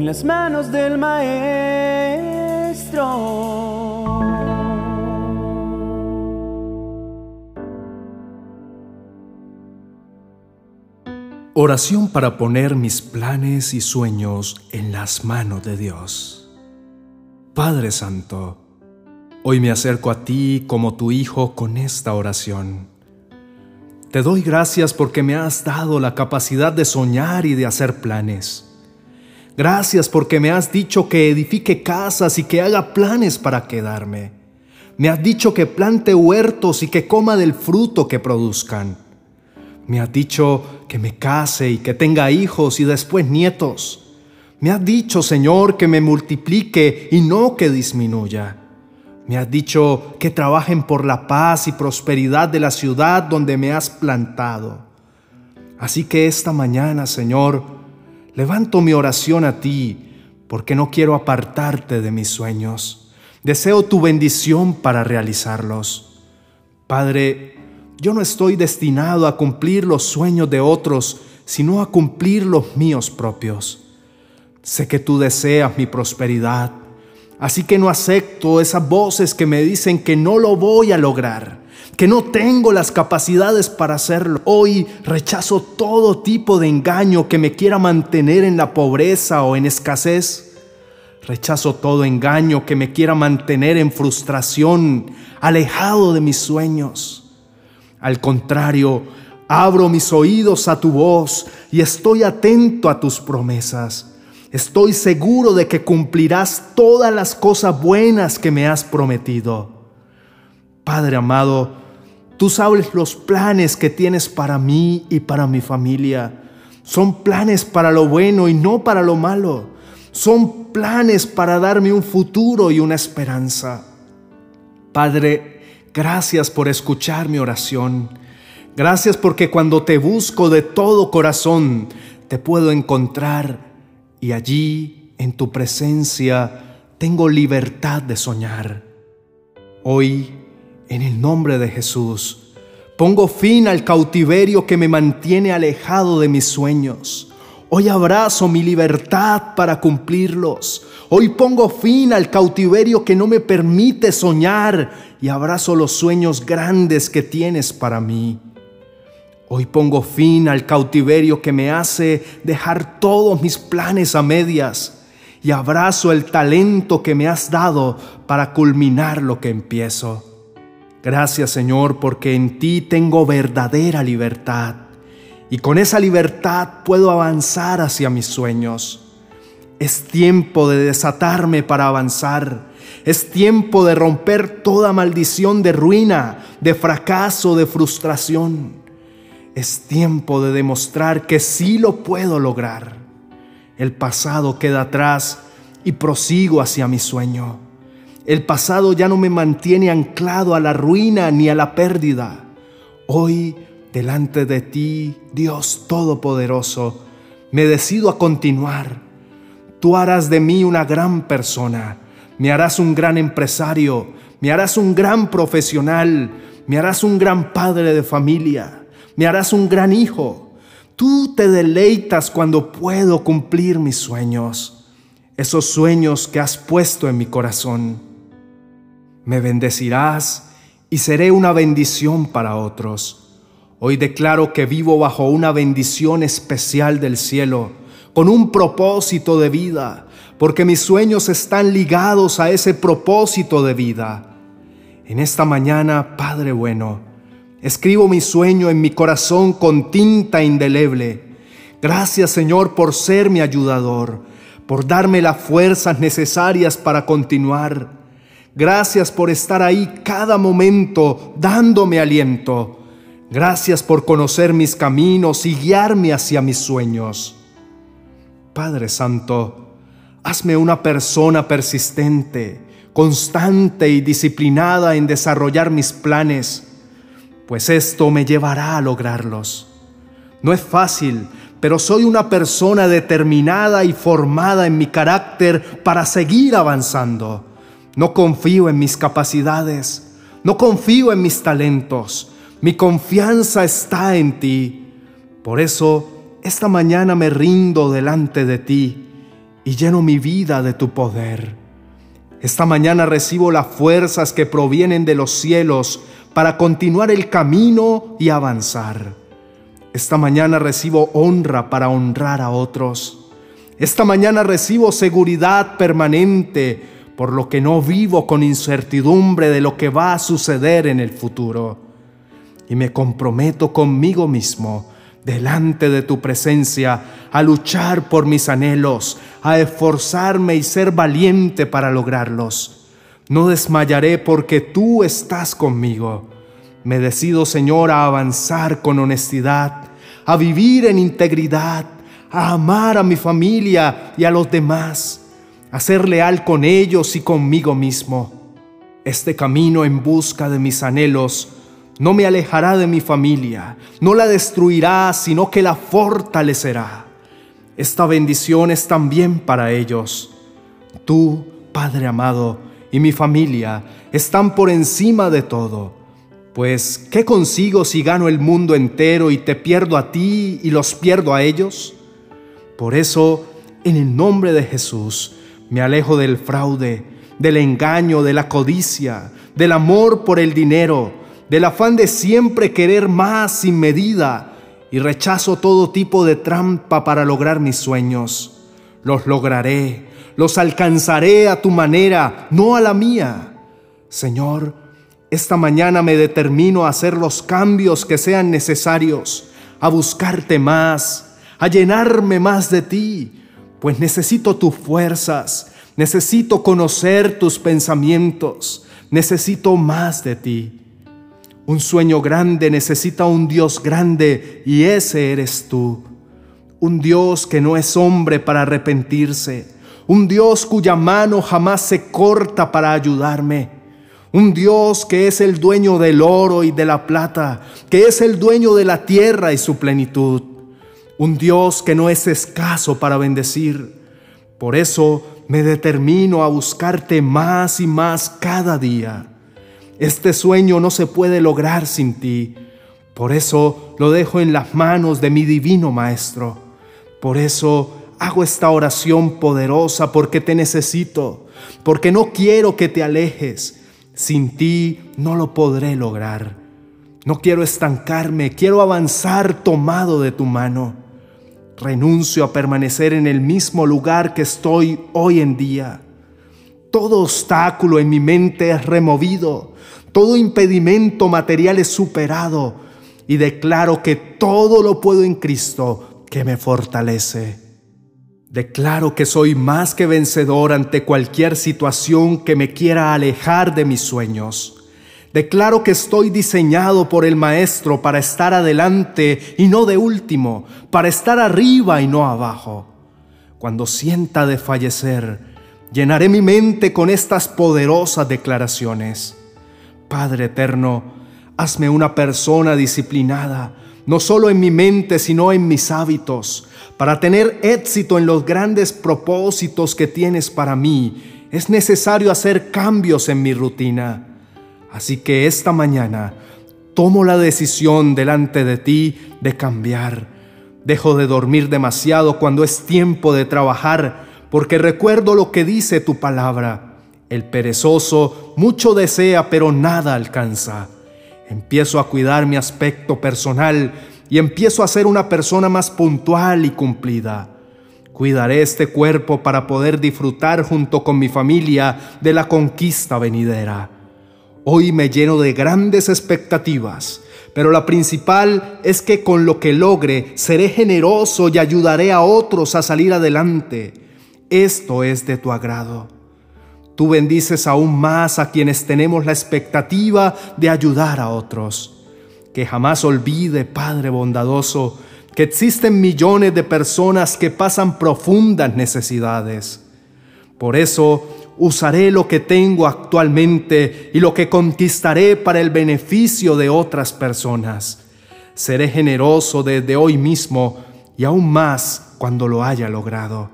en las manos del Maestro. Oración para poner mis planes y sueños en las manos de Dios. Padre Santo, hoy me acerco a ti como tu Hijo con esta oración. Te doy gracias porque me has dado la capacidad de soñar y de hacer planes. Gracias porque me has dicho que edifique casas y que haga planes para quedarme. Me has dicho que plante huertos y que coma del fruto que produzcan. Me has dicho que me case y que tenga hijos y después nietos. Me has dicho, Señor, que me multiplique y no que disminuya. Me has dicho que trabajen por la paz y prosperidad de la ciudad donde me has plantado. Así que esta mañana, Señor, levanto mi oración a ti, porque no quiero apartarte de mis sueños. Deseo tu bendición para realizarlos. Padre, yo no estoy destinado a cumplir los sueños de otros, sino a cumplir los míos propios. Sé que tú deseas mi prosperidad, así que no acepto esas voces que me dicen que no lo voy a lograr, que no tengo las capacidades para hacerlo. Hoy rechazo todo tipo de engaño que me quiera mantener en la pobreza o en escasez. Rechazo todo engaño que me quiera mantener en frustración, alejado de mis sueños. Al contrario, abro mis oídos a tu voz y estoy atento a tus promesas. Estoy seguro de que cumplirás todas las cosas buenas que me has prometido. Padre amado, tú sabes los planes que tienes para mí y para mi familia. Son planes para lo bueno y no para lo malo. Son planes para darme un futuro y una esperanza. Padre, Gracias por escuchar mi oración. Gracias porque cuando te busco de todo corazón, te puedo encontrar y allí, en tu presencia, tengo libertad de soñar. Hoy, en el nombre de Jesús, pongo fin al cautiverio que me mantiene alejado de mis sueños. Hoy abrazo mi libertad para cumplirlos. Hoy pongo fin al cautiverio que no me permite soñar y abrazo los sueños grandes que tienes para mí. Hoy pongo fin al cautiverio que me hace dejar todos mis planes a medias y abrazo el talento que me has dado para culminar lo que empiezo. Gracias Señor porque en ti tengo verdadera libertad y con esa libertad puedo avanzar hacia mis sueños. Es tiempo de desatarme para avanzar. Es tiempo de romper toda maldición de ruina, de fracaso, de frustración. Es tiempo de demostrar que sí lo puedo lograr. El pasado queda atrás y prosigo hacia mi sueño. El pasado ya no me mantiene anclado a la ruina ni a la pérdida. Hoy delante de ti, Dios Todopoderoso, me decido a continuar. Tú harás de mí una gran persona, me harás un gran empresario, me harás un gran profesional, me harás un gran padre de familia, me harás un gran hijo. Tú te deleitas cuando puedo cumplir mis sueños, esos sueños que has puesto en mi corazón. Me bendecirás y seré una bendición para otros. Hoy declaro que vivo bajo una bendición especial del cielo, con un propósito de vida, porque mis sueños están ligados a ese propósito de vida. En esta mañana, Padre bueno, escribo mi sueño en mi corazón con tinta indeleble. Gracias Señor por ser mi ayudador, por darme las fuerzas necesarias para continuar. Gracias por estar ahí cada momento dándome aliento. Gracias por conocer mis caminos y guiarme hacia mis sueños. Padre Santo, hazme una persona persistente, constante y disciplinada en desarrollar mis planes, pues esto me llevará a lograrlos. No es fácil, pero soy una persona determinada y formada en mi carácter para seguir avanzando. No confío en mis capacidades, no confío en mis talentos, mi confianza está en ti. Por eso, esta mañana me rindo delante de ti y lleno mi vida de tu poder. Esta mañana recibo las fuerzas que provienen de los cielos para continuar el camino y avanzar. Esta mañana recibo honra para honrar a otros. Esta mañana recibo seguridad permanente, por lo que no vivo con incertidumbre de lo que va a suceder en el futuro. Y me comprometo conmigo mismo delante de tu presencia a luchar por mis anhelos, a esforzarme y ser valiente para lograrlos. No desmayaré porque tú estás conmigo. Me decido, Señor, a avanzar con honestidad, a vivir en integridad, a amar a mi familia y a los demás, a ser leal con ellos y conmigo mismo. Este camino en busca de mis anhelos no me alejará de mi familia, no la destruirá, sino que la fortalecerá. Esta bendición es también para ellos. Tú, Padre amado, y mi familia están por encima de todo. Pues, ¿qué consigo si gano el mundo entero y te pierdo a ti y los pierdo a ellos? Por eso, en el nombre de Jesús, me alejo del fraude, del engaño, de la codicia, del amor por el dinero, del afán de siempre querer más sin medida y rechazo todo tipo de trampa para lograr mis sueños. Los lograré, los alcanzaré a tu manera, no a la mía. Señor, esta mañana me determino a hacer los cambios que sean necesarios, a buscarte más, a llenarme más de ti, pues necesito tus fuerzas, necesito conocer tus pensamientos, necesito más de ti. Un sueño grande necesita un Dios grande y ese eres tú. Un Dios que no es hombre para arrepentirse. Un Dios cuya mano jamás se corta para ayudarme. Un Dios que es el dueño del oro y de la plata, que es el dueño de la tierra y su plenitud. Un Dios que no es escaso para bendecir. Por eso me determino a buscarte más y más cada día. Este sueño no se puede lograr sin ti. Por eso lo dejo en las manos de mi divino Maestro. Por eso hago esta oración poderosa porque te necesito, porque no quiero que te alejes. Sin ti no lo podré lograr. No quiero estancarme, quiero avanzar tomado de tu mano. Renuncio a permanecer en el mismo lugar que estoy hoy en día. Todo obstáculo en mi mente es removido, todo impedimento material es superado y declaro que todo lo puedo en Cristo que me fortalece. Declaro que soy más que vencedor ante cualquier situación que me quiera alejar de mis sueños. Declaro que estoy diseñado por el Maestro para estar adelante y no de último, para estar arriba y no abajo. Cuando sienta de fallecer, Llenaré mi mente con estas poderosas declaraciones. Padre eterno, hazme una persona disciplinada, no solo en mi mente, sino en mis hábitos. Para tener éxito en los grandes propósitos que tienes para mí, es necesario hacer cambios en mi rutina. Así que esta mañana tomo la decisión delante de ti de cambiar. Dejo de dormir demasiado cuando es tiempo de trabajar porque recuerdo lo que dice tu palabra. El perezoso mucho desea, pero nada alcanza. Empiezo a cuidar mi aspecto personal y empiezo a ser una persona más puntual y cumplida. Cuidaré este cuerpo para poder disfrutar junto con mi familia de la conquista venidera. Hoy me lleno de grandes expectativas, pero la principal es que con lo que logre seré generoso y ayudaré a otros a salir adelante esto es de tu agrado. Tú bendices aún más a quienes tenemos la expectativa de ayudar a otros. Que jamás olvide, Padre bondadoso, que existen millones de personas que pasan profundas necesidades. Por eso usaré lo que tengo actualmente y lo que conquistaré para el beneficio de otras personas. Seré generoso desde hoy mismo y aún más cuando lo haya logrado.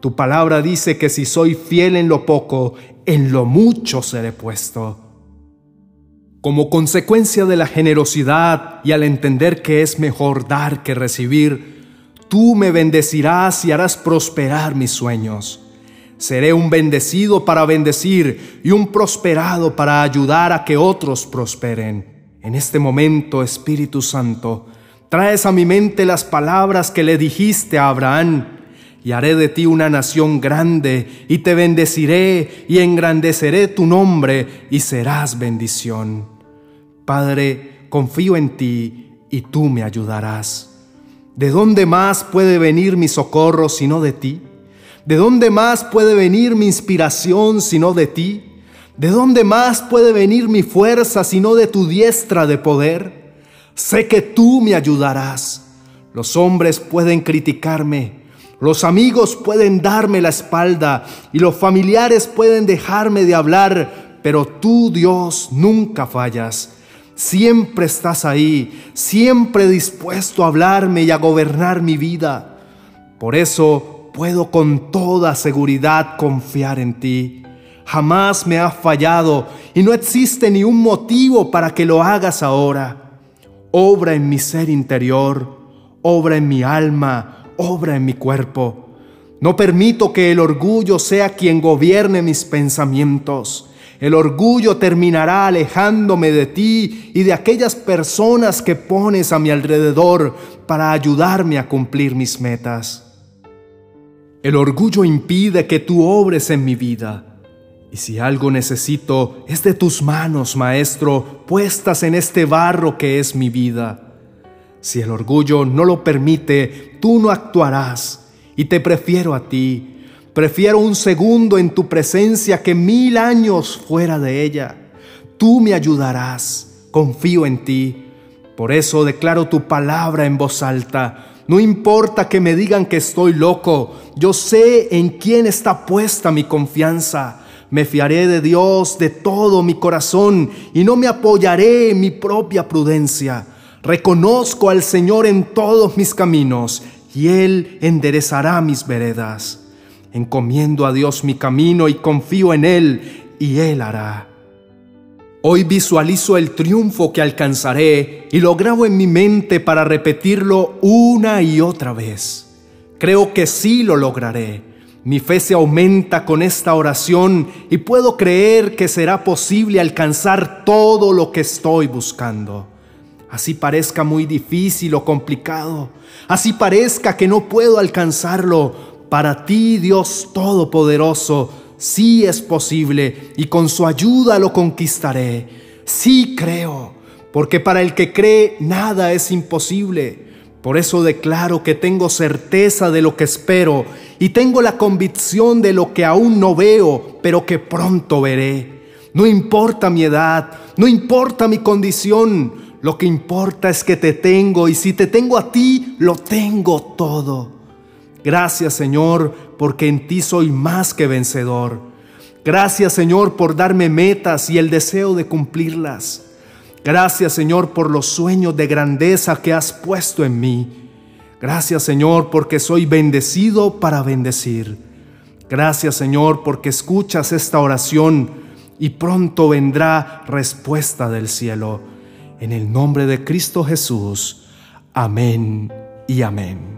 Tu palabra dice que si soy fiel en lo poco, en lo mucho seré puesto. Como consecuencia de la generosidad y al entender que es mejor dar que recibir, Tú me bendecirás y harás prosperar mis sueños. Seré un bendecido para bendecir y un prosperado para ayudar a que otros prosperen. En este momento, Espíritu Santo, traes a mi mente las palabras que le dijiste a Abraham, y haré de ti una nación grande, y te bendeciré y engrandeceré tu nombre, y serás bendición. Padre, confío en ti, y tú me ayudarás. ¿De dónde más puede venir mi socorro sino de ti? ¿De dónde más puede venir mi inspiración sino de ti? ¿De dónde más puede venir mi fuerza sino de tu diestra de poder? Sé que tú me ayudarás. Los hombres pueden criticarme, los amigos pueden darme la espalda y los familiares pueden dejarme de hablar, pero tú, Dios, nunca fallas. Siempre estás ahí, siempre dispuesto a hablarme y a gobernar mi vida. Por eso puedo con toda seguridad confiar en ti. Jamás me has fallado y no existe ni un motivo para que lo hagas ahora. Obra en mi ser interior, obra en mi alma, obra en mi cuerpo. No permito que el orgullo sea quien gobierne mis pensamientos. El orgullo terminará alejándome de ti y de aquellas personas que pones a mi alrededor para ayudarme a cumplir mis metas. El orgullo impide que tú obres en mi vida. Y si algo necesito es de tus manos, Maestro, puestas en este barro que es mi vida. Si el orgullo no lo permite, tú no actuarás. Y te prefiero a ti. Prefiero un segundo en tu presencia que mil años fuera de ella. Tú me ayudarás. Confío en ti. Por eso declaro tu palabra en voz alta no importa que me digan que estoy loco, yo sé en quién está puesta mi confianza. Me fiaré de Dios de todo mi corazón y no me apoyaré en mi propia prudencia. Reconozco al Señor en todos mis caminos y Él enderezará mis veredas. Encomiendo a Dios mi camino y confío en Él y Él hará. Hoy visualizo el triunfo que alcanzaré y lo grabo en mi mente para repetirlo una y otra vez. Creo que sí lo lograré. Mi fe se aumenta con esta oración y puedo creer que será posible alcanzar todo lo que estoy buscando. Así parezca muy difícil o complicado, así parezca que no puedo alcanzarlo, para ti Dios Todopoderoso, sí es posible y con su ayuda lo conquistaré. Sí creo, porque para el que cree nada es imposible. Por eso declaro que tengo certeza de lo que espero y tengo la convicción de lo que aún no veo, pero que pronto veré. No importa mi edad, no importa mi condición, lo que importa es que te tengo y si te tengo a ti, lo tengo todo. Gracias Señor, porque en ti soy más que vencedor. Gracias Señor por darme metas y el deseo de cumplirlas. Gracias Señor por los sueños de grandeza que has puesto en mí. Gracias Señor porque soy bendecido para bendecir. Gracias Señor porque escuchas esta oración y pronto vendrá respuesta del cielo. En el nombre de Cristo Jesús. Amén y amén.